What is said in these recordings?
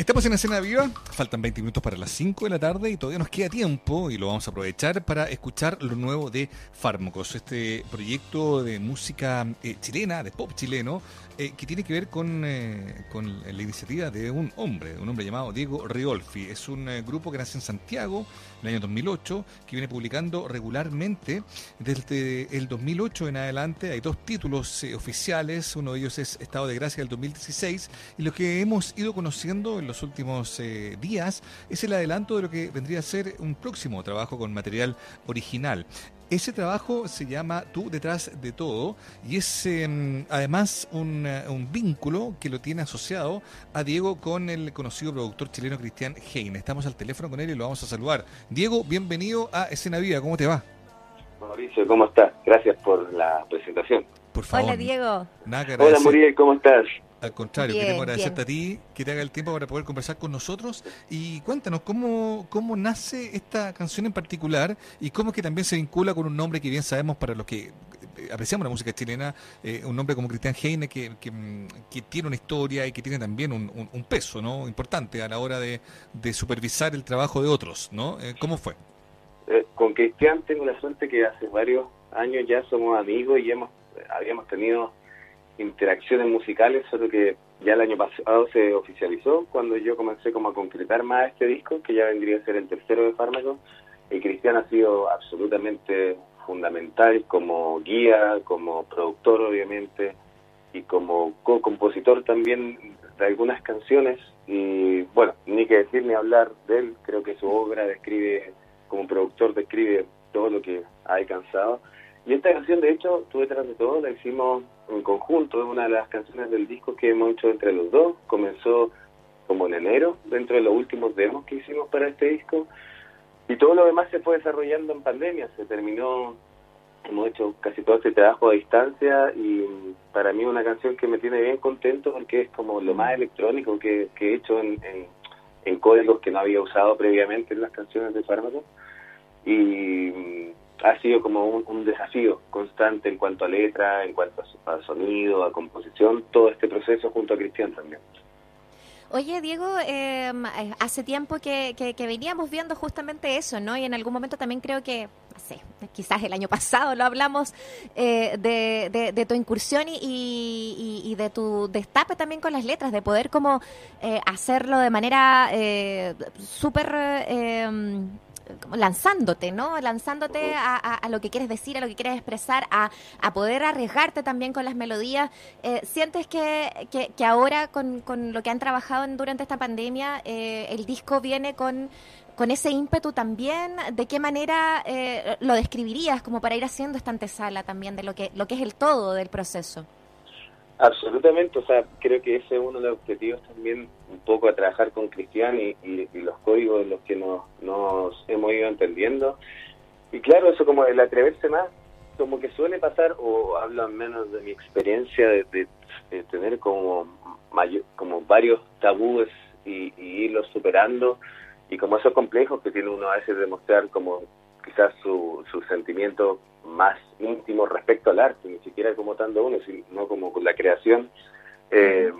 Estamos en escena viva, faltan 20 minutos para las 5 de la tarde y todavía nos queda tiempo y lo vamos a aprovechar para escuchar lo nuevo de Fármacos, este proyecto de música eh, chilena, de pop chileno, eh, que tiene que ver con, eh, con, la iniciativa de un hombre, un hombre llamado Diego Riolfi. Es un grupo que nace en Santiago en el año 2008, que viene publicando regularmente desde el 2008 en adelante. Hay dos títulos oficiales, uno de ellos es Estado de Gracia del 2016 y lo que hemos ido conociendo en los últimos eh, días es el adelanto de lo que vendría a ser un próximo trabajo con material original. Ese trabajo se llama Tú detrás de todo y es em, además un, eh, un, vínculo que lo tiene asociado a Diego con el conocido productor chileno Cristian Heine. Estamos al teléfono con él y lo vamos a saludar. Diego, bienvenido a Escena Viva, ¿cómo te va? Mauricio, ¿cómo estás? Gracias por la presentación. Por favor. Hola, Diego. Hola, Muriel, ¿cómo estás? Al contrario, queremos agradecerte a ti que te haga el tiempo para poder conversar con nosotros. Y cuéntanos, ¿cómo, ¿cómo nace esta canción en particular y cómo es que también se vincula con un nombre que bien sabemos para los que eh, apreciamos la música chilena, eh, un nombre como Cristian Heine que, que, tiene una historia y que tiene también un, un, peso ¿no? importante a la hora de, de, supervisar el trabajo de otros. ¿no? Eh, ¿Cómo fue? con Cristian tengo la suerte que hace varios años ya somos amigos y hemos habíamos tenido interacciones musicales, solo que ya el año pasado se oficializó cuando yo comencé como a concretar más este disco, que ya vendría a ser el tercero de Fármaco, y Cristian ha sido absolutamente fundamental como guía, como productor obviamente, y como co-compositor también de algunas canciones, y bueno, ni que decir ni hablar de él, creo que su obra describe, como productor describe todo lo que ha alcanzado, y esta canción, de hecho, tú detrás de todo, la hicimos en conjunto, es una de las canciones del disco que hemos hecho entre los dos. Comenzó como en enero, dentro de los últimos demos que hicimos para este disco. Y todo lo demás se fue desarrollando en pandemia, se terminó, hemos hecho casi todo este trabajo a distancia y para mí una canción que me tiene bien contento porque es como lo más electrónico que, he hecho en, en códigos que no había usado previamente en las canciones de Fármaco. Y ha sido como un, desafío constante en cuanto a letra, en cuanto a, sonido, a composición, todo este proceso junto a Cristian también. Oye, Diego, em, eh, hace tiempo que, que, veníamos viendo justamente eso, ¿no? Y en algún momento también creo que, no sé, quizás el año pasado lo hablamos eh, de, de, tu incursión y, de tu destape también con las letras, de poder como eh, hacerlo de manera eh, súper em, lanzándote, ¿no? Lanzándote a, lo que quieres decir, a lo que quieres expresar, a, poder arriesgarte también con las melodías. Eh, ¿Sientes que, que, ahora con, con, lo que han trabajado durante esta pandemia, eh, el disco viene con, con ese ímpetu también? ¿De qué manera eh, lo describirías como para ir haciendo esta antesala también de lo que, lo que es el todo del proceso? Absolutamente, o sea, creo que ese es uno de los objetivos también, un poco a trabajar con Cristian y, los códigos en los que nos, nos hemos ido entendiendo. Y claro, eso como el atreverse más, como que suele pasar, o hablo menos de mi experiencia de, tener como, como varios tabúes y, y, irlos superando, y como esos complejos que tiene uno a veces de mostrar como quizás su, su sentimiento más íntimo respecto al arte, ni siquiera como tanto uno, sino como con la creación. Eh,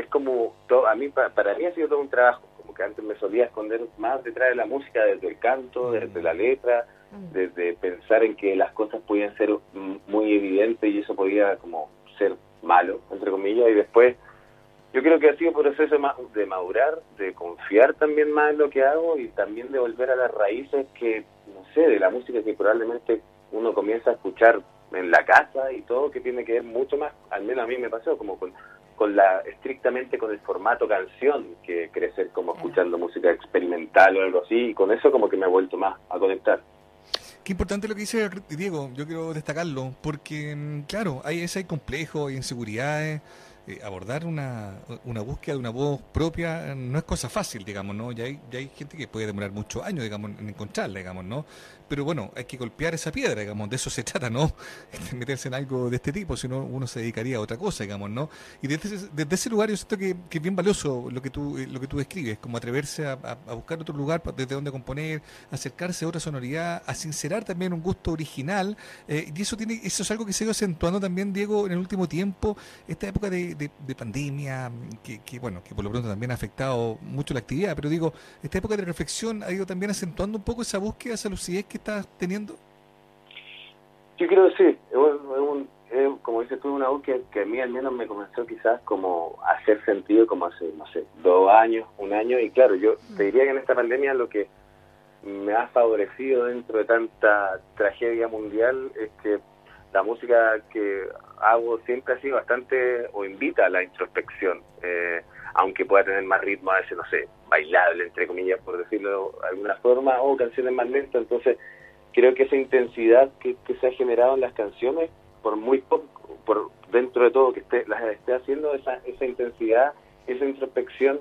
es como, todo, a mí, para, mí ha sido todo un trabajo, como que antes me solía esconder más detrás de la música, desde el canto, desde la letra, desde pensar en que las cosas podían ser muy evidentes y eso podía como ser malo, entre comillas, y después yo creo que ha sido un proceso de madurar, de confiar también más en lo que hago y también de volver a las raíces que, no sé, de la música que probablemente uno comienza a escuchar en la casa y todo que tiene que ver mucho más, al menos a mí me pasó, como con, con la estrictamente con el formato canción, que crecer como escuchando música experimental o algo así, y con eso como que me ha vuelto más a conectar. Qué importante lo que dice Diego, yo quiero destacarlo, porque mm, claro, hay ese hay complejos, hay inseguridades, eh, abordar una, una búsqueda de una voz propia no es cosa fácil, digamos, ¿no? Ya hay, ya hay gente que puede demorar muchos años, digamos, en encontrarla, digamos, ¿no? Pero bueno, hay que golpear esa piedra, digamos, de eso se trata, ¿no? meterse en algo de este tipo, si no uno se dedicaría a otra cosa, digamos, ¿no? Y desde, desde ese lugar yo siento que, que, es bien valioso lo que tú, eh, lo que tú describes, como atreverse a, buscar otro lugar desde donde componer, acercarse a otra sonoridad, a sincerar también un gusto original, eh, y eso tiene, eso es algo que se ha ido acentuando también, Diego, en el último tiempo, esta época de de, pandemia, que, bueno, que por lo pronto también ha afectado mucho la actividad, pero digo, esta época de reflexión ha ido también acentuando un poco esa búsqueda, esa lucidez que estás teniendo. Yo creo que sí, es como dices tú, una búsqueda que a mí al menos me comenzó quizás como a hacer sentido como hace, no sé, dos años, un año, y claro, yo te diría que en esta pandemia lo que me ha favorecido dentro de tanta tragedia mundial es que la música que hago siempre sido bastante o invita a la introspección, eh, aunque pueda tener más ritmo a veces, no sé, bailable, entre comillas, por decirlo de alguna forma, o canciones más lentas. Entonces, creo que esa intensidad que, se ha generado en las canciones, por muy poco, por dentro de todo que esté, las esté haciendo, esa, esa intensidad, esa introspección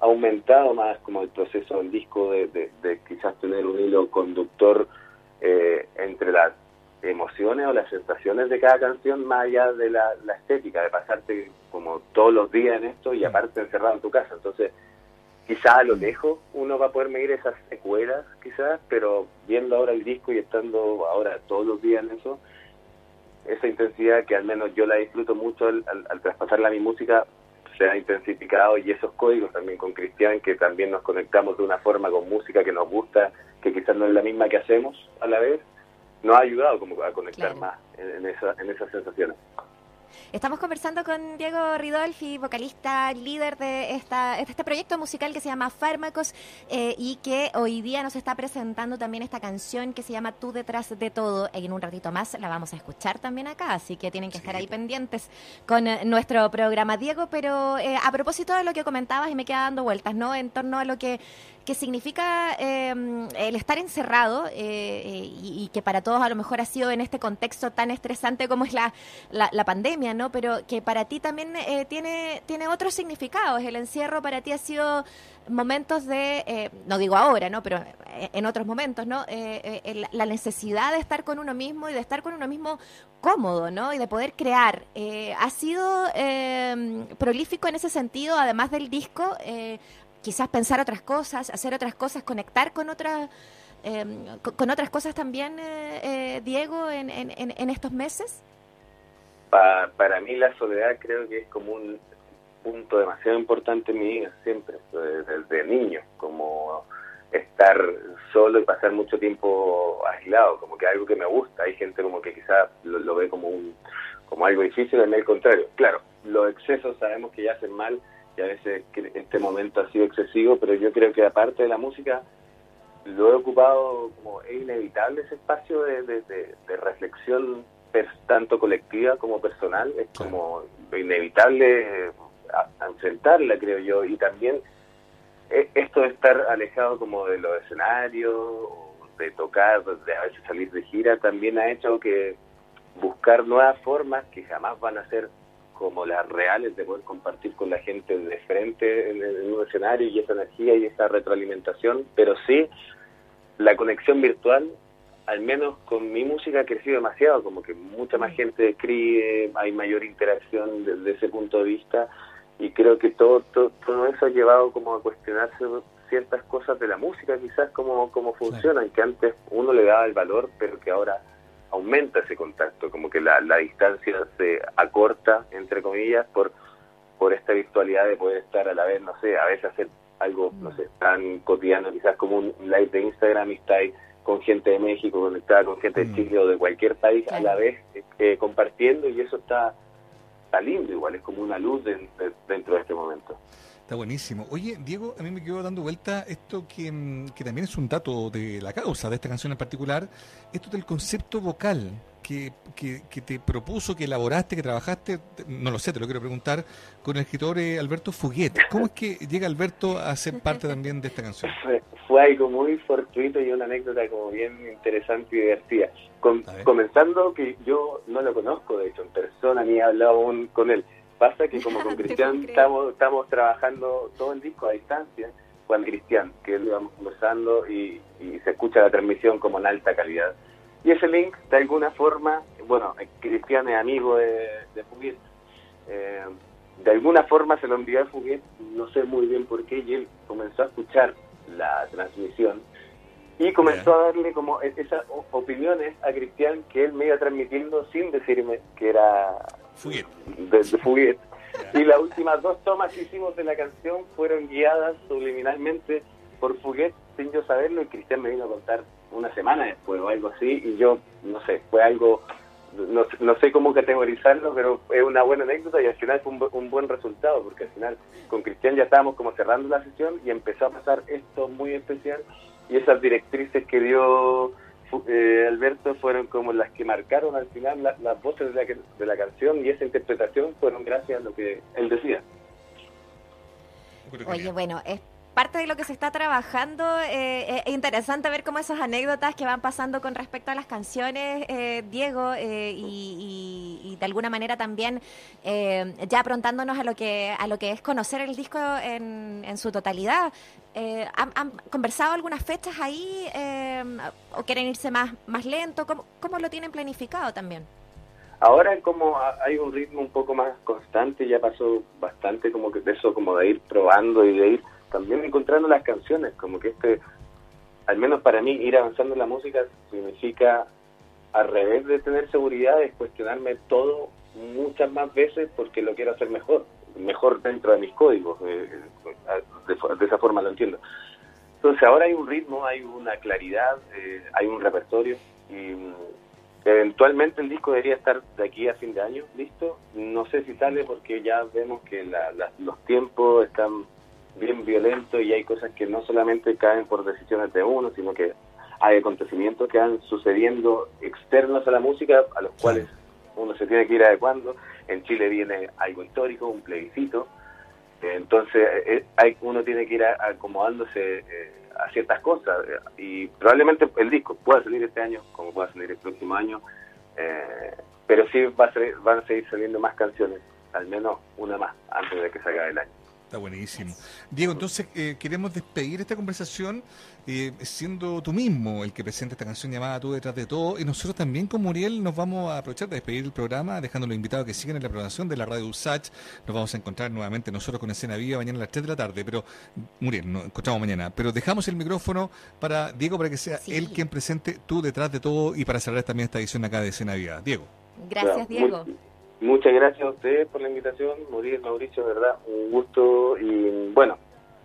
ha aumentado más como el proceso del disco de, de, quizás tener un hilo conductor eh, entre las emociones o las sensaciones de cada canción más allá de la, estética, de pasarte como todos los días en esto y aparte encerrado en tu casa. Entonces, quizás a lo mm. lejos uno va a poder medir esas secuelas, quizás, pero viendo ahora el disco y estando ahora todos los días en eso, esa intensidad que al menos yo la disfruto mucho al, al traspasarla a mi música, se ha intensificado y esos códigos también con Cristian, que también nos conectamos de una forma con música que nos gusta, que quizás no es la misma que hacemos a la vez, nos ha ayudado como a conectar más en, esa, en esas sensaciones. Estamos conversando con Diego Ridolfi, vocalista, líder de, esta, este proyecto musical que se llama Fármacos eh, y que hoy día nos está presentando también esta canción que se llama Tú detrás de todo. Y en un ratito más la vamos a escuchar también acá, así que tienen que estar ahí pendientes con eh, nuestro programa, Diego. Pero eh, a propósito de lo que comentabas y me queda dando vueltas, ¿no? En torno a lo que que significa em, el estar encerrado eh, eh, y, que para todos a lo mejor ha sido en este contexto tan estresante como es la, la, pandemia, ¿no? Pero que para ti también eh, tiene, tiene otros significados. El encierro para ti ha sido momentos de, no digo ahora, ¿no? Pero en otros momentos, ¿no? la necesidad de estar con uno mismo y de estar con uno mismo cómodo, ¿no? Y de poder crear. ¿Ha sido em, prolífico en ese sentido, además del disco? Quizás pensar otras cosas, hacer otras cosas, conectar con otras em, con, otras cosas también, eh, eh, Diego, en, en, estos meses? para mí la soledad creo que es como un punto demasiado importante en mi vida, siempre, desde, niño, como estar solo y pasar mucho tiempo aislado, como que algo que me gusta. Hay gente como que quizás lo, ve como un como algo difícil, en el contrario. Claro, los excesos sabemos que ya hacen mal, y a veces este momento ha sido excesivo, pero yo creo que aparte de la música, lo he ocupado como es inevitable ese espacio de, de, reflexión tanto colectiva como personal, es como inevitable enfrentarla, creo yo, y también e, esto de estar alejado como de los escenarios, de tocar, de a veces salir de gira, también ha hecho que buscar nuevas formas que jamás van a ser como las reales de poder compartir con la gente de frente en, un escenario y esa energía y esa retroalimentación, pero sí la conexión virtual, al menos con mi música, ha crecido demasiado, como que mucha más gente escribe, hay mayor interacción desde ese punto de vista y creo que todo, todo, eso ha llevado como a cuestionarse ciertas cosas de la música, quizás cómo, cómo funcionan, que antes uno le daba el valor, pero que ahora aumenta ese contacto, como que la, la distancia se acorta, entre comillas, por, por esta virtualidad de poder estar a la vez, no sé, a veces hacer algo, no sé, tan cotidiano, quizás como un live de Instagram y estáis con gente de México conectada con gente de mm. Chile o de cualquier país a la vez eh, compartiendo y eso está, está lindo igual, es como una luz dentro de este momento. Está buenísimo. Oye, Diego, a mí me quedó dando vuelta esto que, mm, que, también es un dato de la causa de esta canción en particular, esto del concepto vocal que, que, te propuso, que elaboraste, que trabajaste, no lo sé, te lo quiero preguntar, con el escritor eh, Alberto Fuguet. ¿Cómo es que llega Alberto a ser parte también de esta canción? Fue, algo muy fortuito y una anécdota como bien interesante y divertida. comenzando que yo no lo conozco, de hecho, en persona, ni he hablado aún con él Pasa que como con Cristian estamos, estamos trabajando todo el disco a distancia, Juan Cristian, que lo íbamos conversando y, se escucha la transmisión como en alta calidad. Y ese link, de alguna forma, bueno, Cristian es amigo de, de Fuguet, eh, de alguna forma se lo envió a Fuguet, no sé muy bien por qué, y él comenzó a escuchar la transmisión y comenzó a darle como e-, esas opiniones a Cristian que él me iba transmitiendo sin decirme que era Fuguet. De, Fuguet. Y las últimas dos tomas que hicimos de la canción fueron guiadas subliminalmente por Fuguet sin yo saberlo y Cristian me vino a contar una semana después o algo así y yo, no sé, fue algo, no, no sé cómo categorizarlo, pero es una buena anécdota y al final fue un, buen resultado porque al final con Cristian ya estábamos como cerrando la sesión y empezó a pasar esto muy especial y esas directrices que dio eh, Alberto fueron como las que marcaron al final las voces de la, de la canción y esa interpretación fueron gracias a lo que él decía. Oye, bueno, es parte de lo que se está trabajando. Eh, es interesante ver cómo esas anécdotas que van pasando con respecto a las canciones, eh, Diego, eh, y, de alguna manera también ya aprontándonos a lo que a lo que es conocer el disco en, su totalidad. ¿han, conversado algunas fechas ahí o quieren irse más, más lento? ¿Cómo, ¿Cómo lo tienen planificado también? Ahora como hay un ritmo un poco más constante, ya pasó bastante como que eso como de ir probando y de ir también encontrando las canciones, como que este, al menos para mí, ir avanzando en la música significa, al revés de tener seguridad, es cuestionarme todo muchas más veces porque lo quiero hacer mejor, mejor dentro de mis códigos, eh, de, esa forma lo entiendo. Entonces ahora hay un ritmo, hay una claridad, eh, hay un repertorio y mm, eventualmente el disco debería estar de aquí a fin de año listo. No sé si sale porque ya vemos que los tiempos están bien violento y hay cosas que no solamente caen por decisiones de uno, sino que hay acontecimientos que van sucediendo externos a la música a los cuales uno se tiene que ir adecuando. En Chile viene algo histórico, un plebiscito, entonces eh, hay, uno tiene que ir acomodándose eh, a ciertas cosas y probablemente el disco pueda salir este año como pueda salir el próximo año, eh, pero sí va a van a seguir saliendo más canciones, al menos una más antes de que salga el año. Está buenísimo. Diego, entonces eh, queremos despedir esta conversación eh, siendo tú mismo el que presenta esta canción llamada Tú detrás de todo. Y nosotros también con Muriel nos vamos a aprovechar de despedir el programa, dejándolo invitado que sigan en la programación de la radio USACH. Nos vamos a encontrar nuevamente nosotros con Escena Viva mañana a las 3 de la tarde. Pero, Muriel, nos encontramos mañana. Pero dejamos el micrófono para Diego para que sea él quien presente Tú detrás de todo y para cerrar también esta edición acá de Escena Viva. Diego. Gracias, Diego. Muchas gracias a ustedes por la invitación, Muriel, Mauricio, verdad, un gusto y bueno,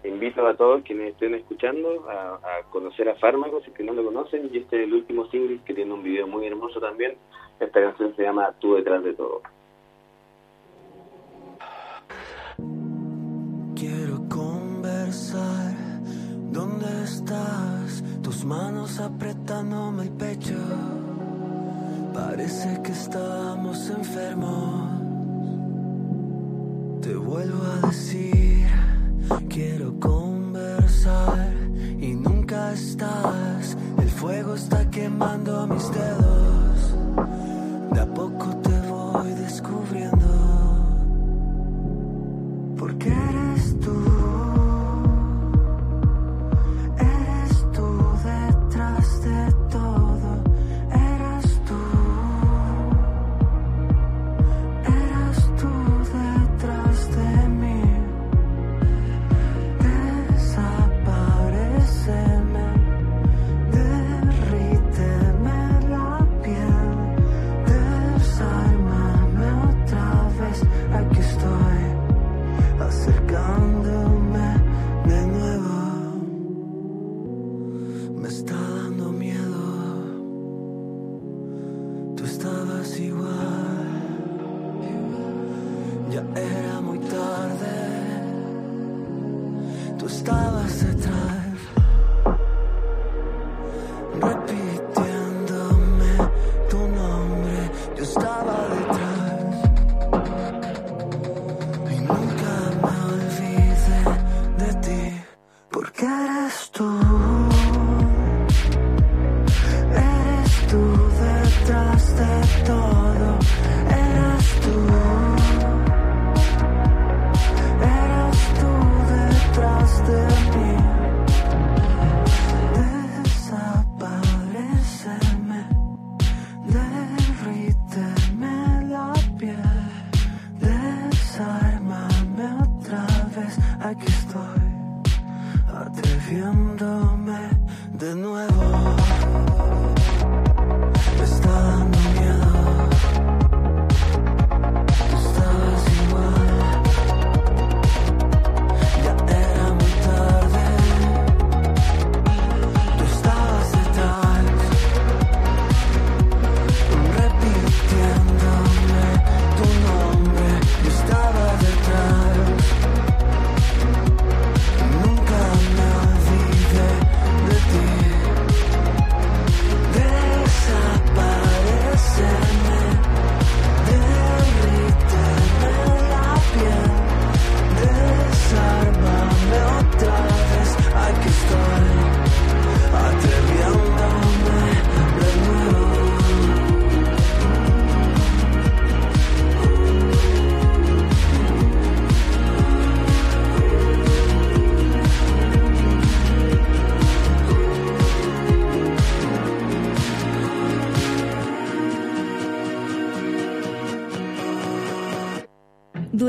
invito a todos quienes estén escuchando a, conocer a Fármacos, si que no lo conocen, y este es el último single que tiene un video muy hermoso también, esta canción se llama Tú detrás de todo. Quiero conversar, ¿dónde estás? Tus manos apretándome el pecho Parece que estamos enfermos. Te vuelvo a decir, quiero conversar y nunca estás. El fuego está quemando mis dedos. De a poco te voy descubriendo. skyline.